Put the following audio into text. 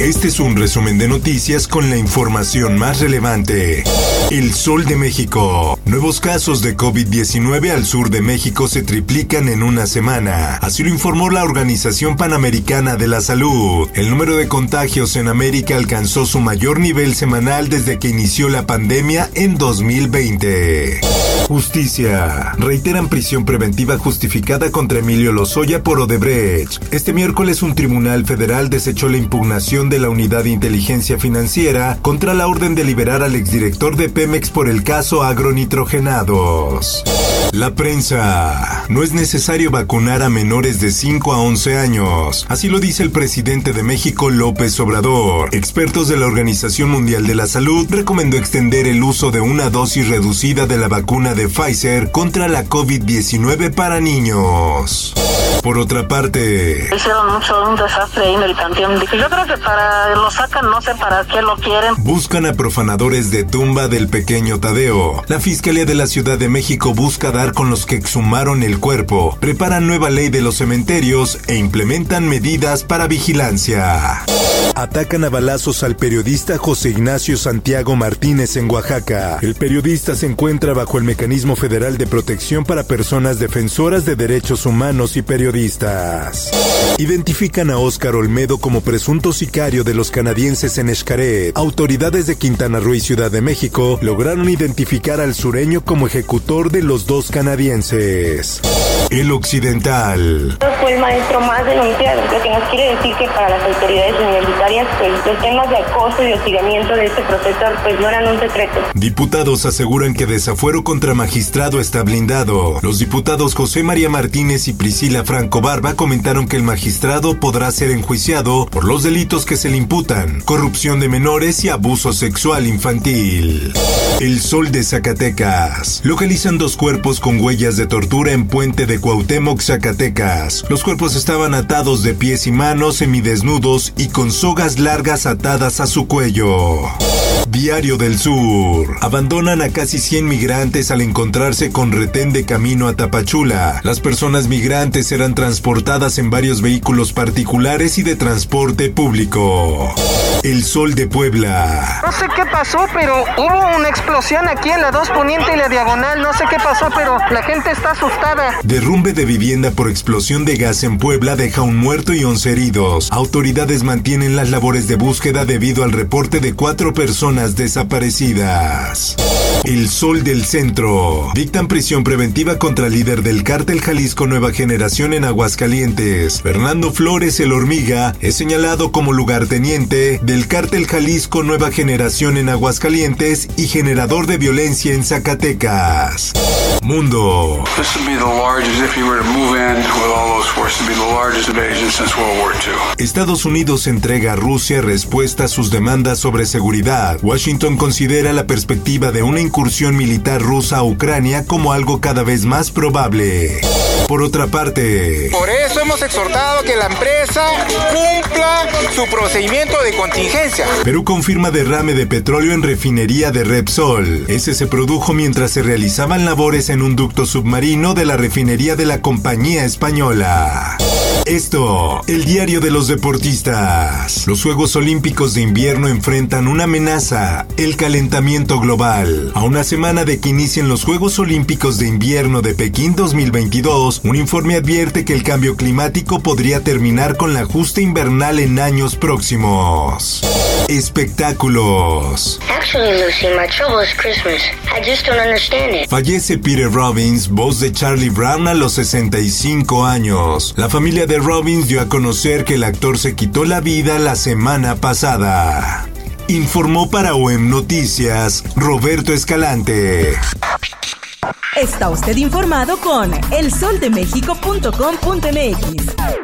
Este es un resumen de noticias con la información más relevante. El Sol de México. Nuevos casos de COVID-19 al sur de México se triplican en una semana. Así lo informó la Organización Panamericana de la Salud. El número de contagios en América alcanzó su mayor nivel semanal desde que inició la pandemia en 2020. Justicia. Reiteran prisión preventiva justificada contra Emilio Lozoya por Odebrecht. Este miércoles un tribunal federal desechó la impugnación de la Unidad de Inteligencia Financiera contra la orden de liberar al exdirector de Pemex por el caso agronitrogenados. La prensa. No es necesario vacunar a menores de 5 a 11 años. Así lo dice el presidente de México, López Obrador. Expertos de la Organización Mundial de la Salud recomendó extender el uso de una dosis reducida de la vacuna de Pfizer contra la COVID-19 para niños. Por otra parte, Hicieron mucho un desastre ahí en el panteón. Yo creo que para lo sacan, no sé para qué lo quieren. buscan a profanadores de tumba del pequeño Tadeo. La Fiscalía de la Ciudad de México busca dar con los que exhumaron el cuerpo, preparan nueva ley de los cementerios e implementan medidas para vigilancia. Atacan a balazos al periodista José Ignacio Santiago Martínez en Oaxaca. El periodista se encuentra bajo el Mecanismo Federal de Protección para Personas Defensoras de Derechos Humanos y Periodistas. Identifican a Óscar Olmedo como presunto sicario de los canadienses en Xcaret. Autoridades de Quintana Roo y Ciudad de México lograron identificar al sureño como ejecutor de los dos canadienses. El Occidental. fue el maestro más denunciado, lo que nos quiere decir que para las autoridades universitarias los temas de acoso y hostigamiento de este profesor pues no eran un secreto. Diputados aseguran que desafuero contra magistrado está blindado. Los diputados José María Martínez y Priscila Franco Barba comentaron que el magistrado podrá ser enjuiciado por los delitos que se le imputan, corrupción de menores y abuso sexual infantil. El Sol de Zacatecas. Localizan dos cuerpos con huellas de tortura en Puente de Cuauhtémoc, Zacatecas. Los cuerpos estaban atados de pies y manos, semidesnudos y con sogas largas atadas a su cuello. Diario del Sur. Abandonan a casi 100 migrantes al encontrarse con retén de camino a Tapachula. Las personas migrantes eran transportadas en varios vehículos particulares y de transporte público. El Sol de Puebla. No sé qué pasó, pero hubo una explosión aquí en la 2 Poniente y la Diagonal. No sé qué pasó, pero la gente está asustada. Derrumbe de vivienda por explosión de gas en Puebla deja un muerto y 11 heridos. Autoridades mantienen las labores de búsqueda debido al reporte de cuatro personas desaparecidas. El Sol del Centro. Dictan prisión preventiva contra el líder del cártel Jalisco Nueva Generación en Aguascalientes. Fernando Flores el Hormiga es señalado como lugarteniente del cártel Jalisco Nueva Generación en Aguascalientes y generador de violencia en Zacatecas. Mundo. This would be the largest, if you were to move in with all those forces, it'd be the largest invasion since World War II. Estados Unidos entrega a Rusia respuesta a sus demandas sobre seguridad. Washington considera la perspectiva de una incursión militar rusa a Ucrania como algo cada vez más probable. Por otra parte, Por eso hemos exhortado que la empresa cumpla su procedimiento de contingencia. Perú confirma derrame de petróleo en refinería de Repsol. Ese se produjo mientras se realizaban labores en un ducto submarino de la refinería de la compañía española. Esto, el diario de los deportistas. Los Juegos Olímpicos de invierno enfrentan una amenaza, el calentamiento global. A una semana de que inicien los Juegos Olímpicos de invierno de Pekín 2022, un informe advierte que el cambio climático podría terminar con la ajuste invernal en años próximos. Espectáculos. Actually, Lucy, my trouble is Christmas. I just don't understand it. Fallece Peter Robbins, voz de Charlie Brown a los 65 años. La familia de Robbins dio a conocer que el actor se quitó la vida la semana pasada. Informó para OEM Noticias Roberto Escalante. Está usted informado con elsoldemexico.com.mx.